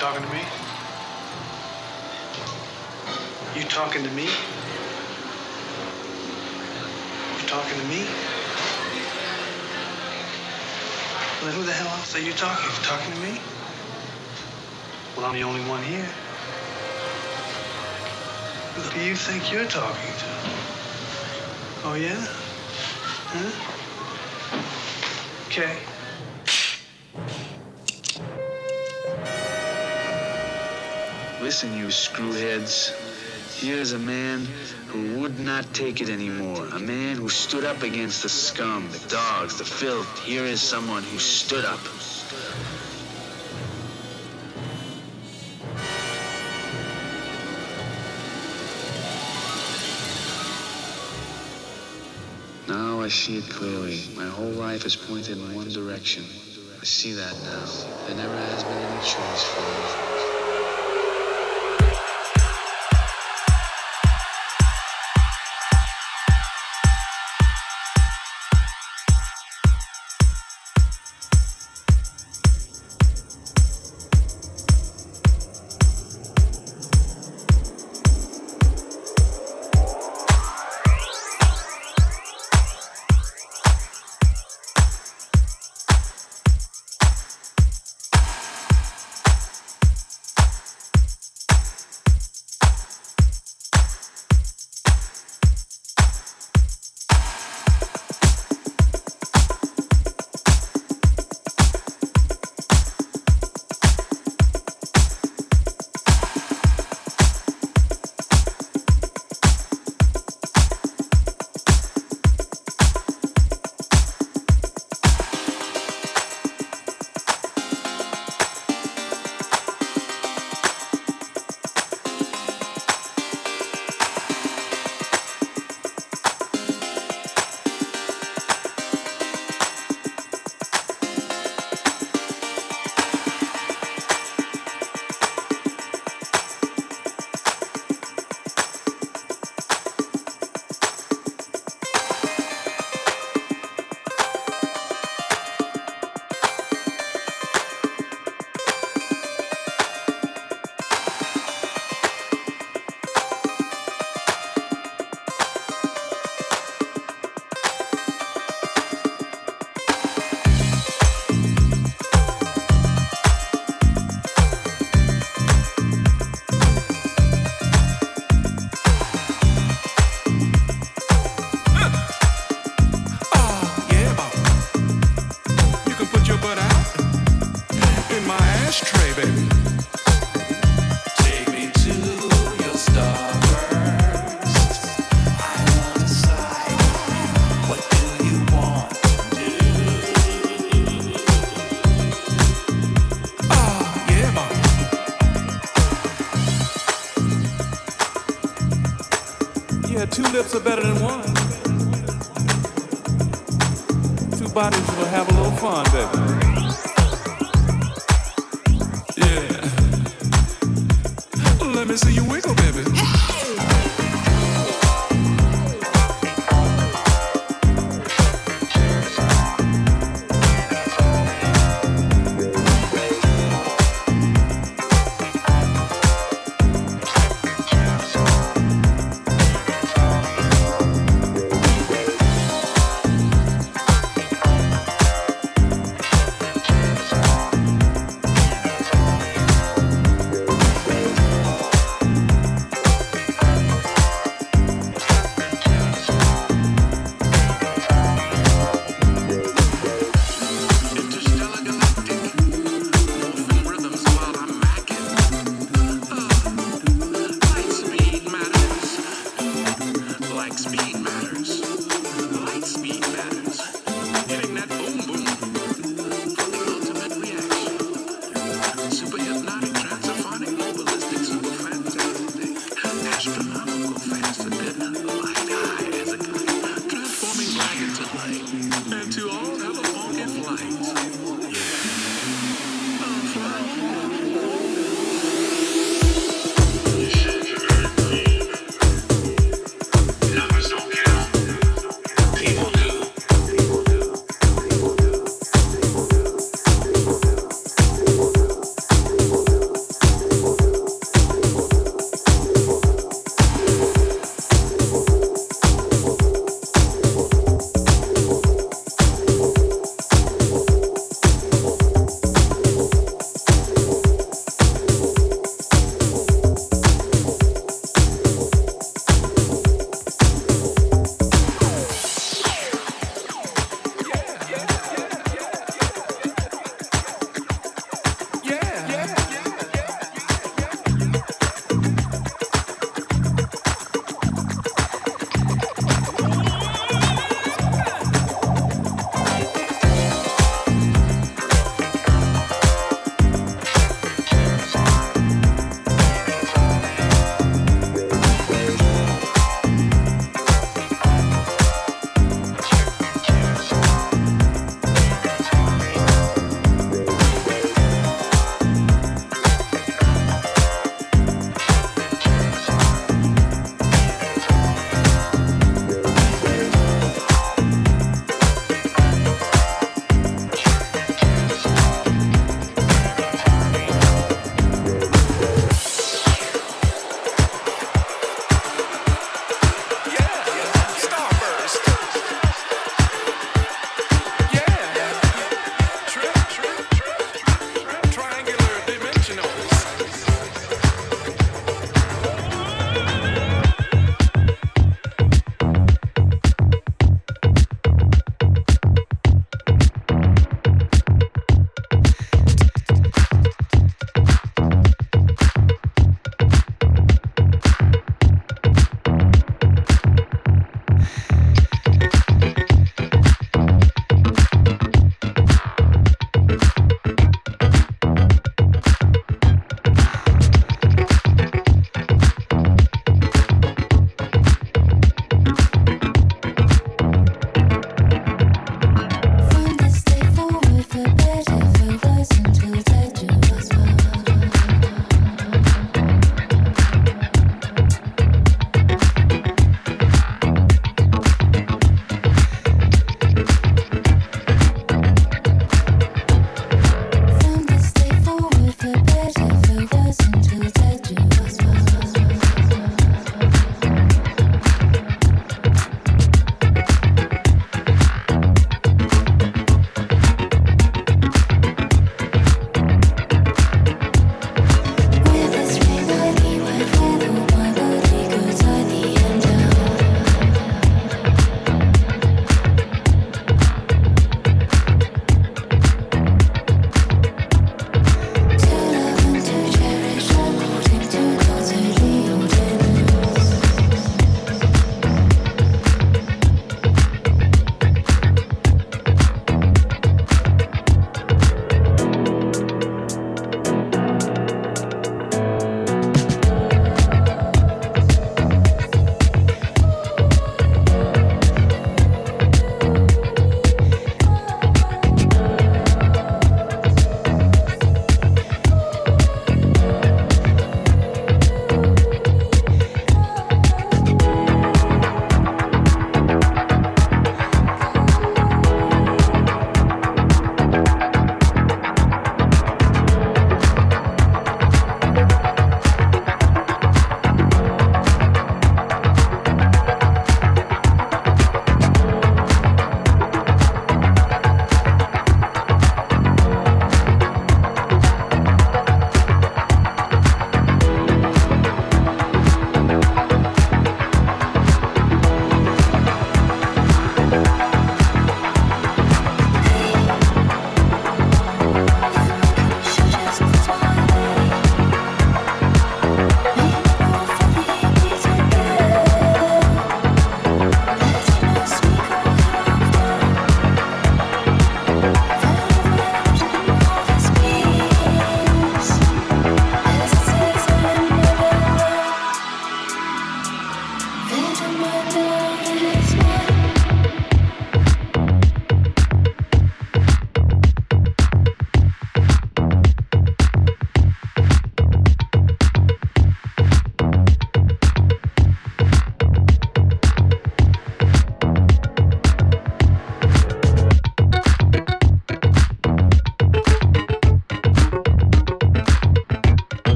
talking to me? You talking to me? You talking to me? Well, who the hell else are you talking? You talking to me? Well, I'm the only one here. Who do you think you're talking to? Oh, yeah? Huh? Okay. Listen, you screwheads. Here's a man who would not take it anymore. A man who stood up against the scum, the dogs, the filth. Here is someone who stood up. Now I see it clearly. My whole life is pointed in one direction. I see that now. There never has been any choice for me.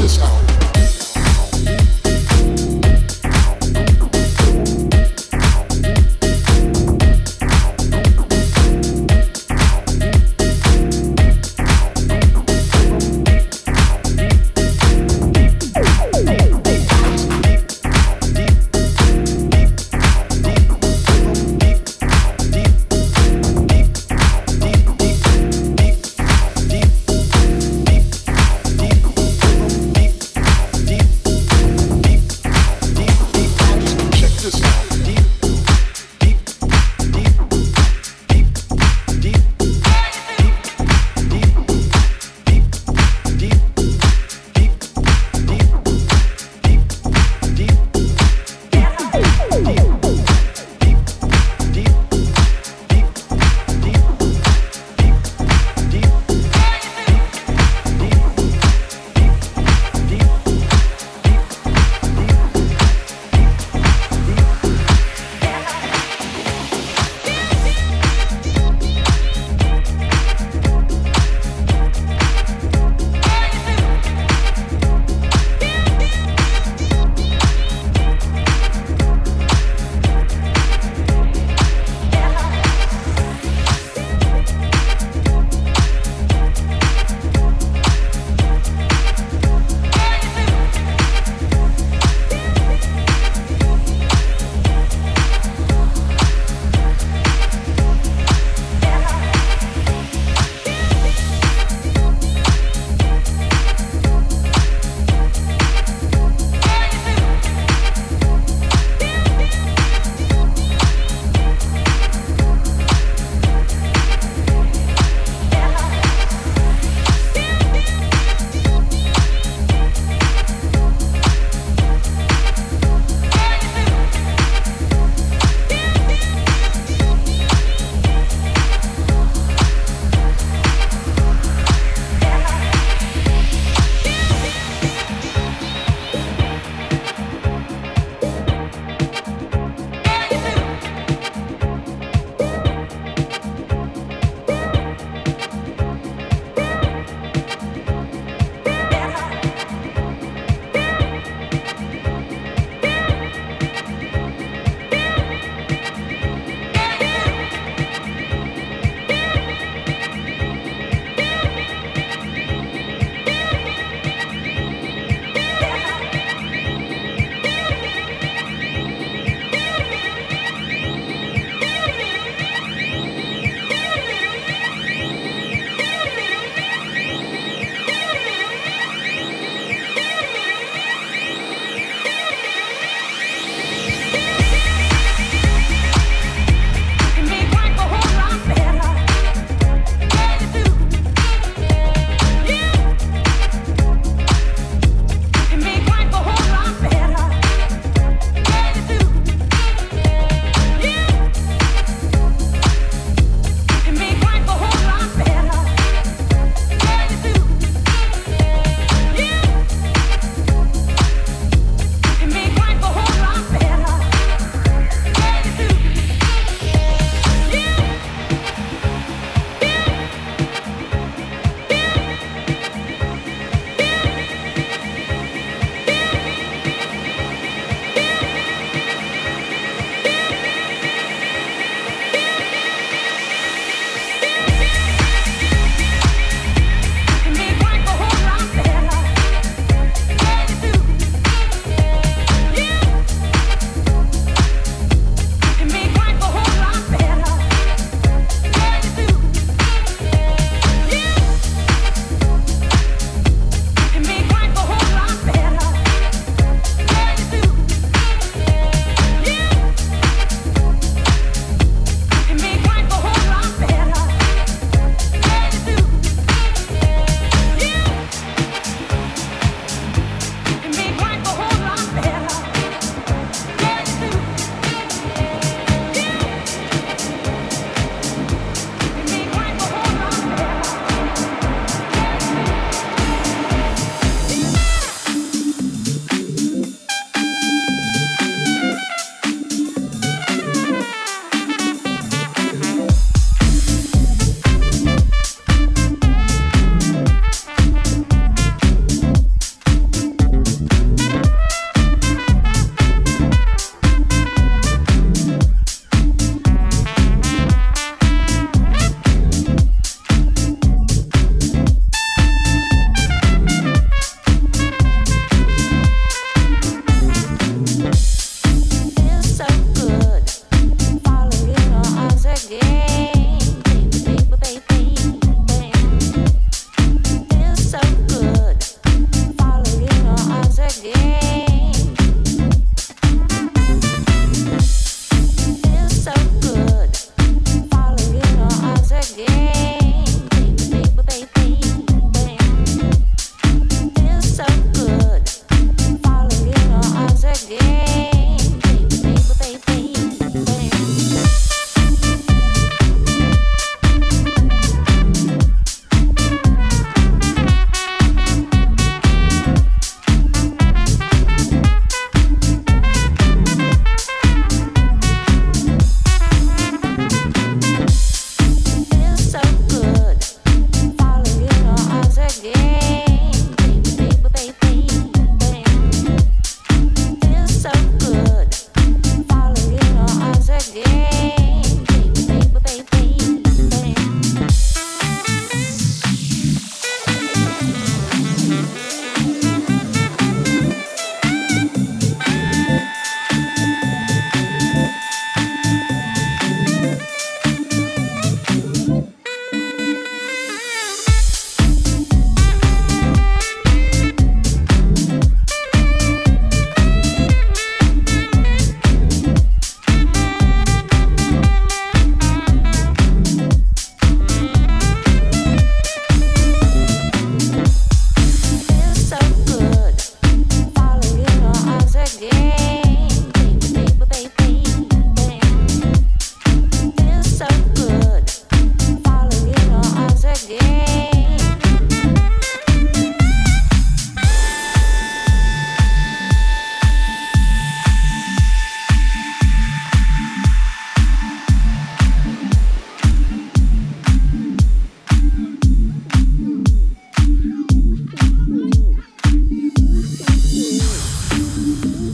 this out.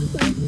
Thank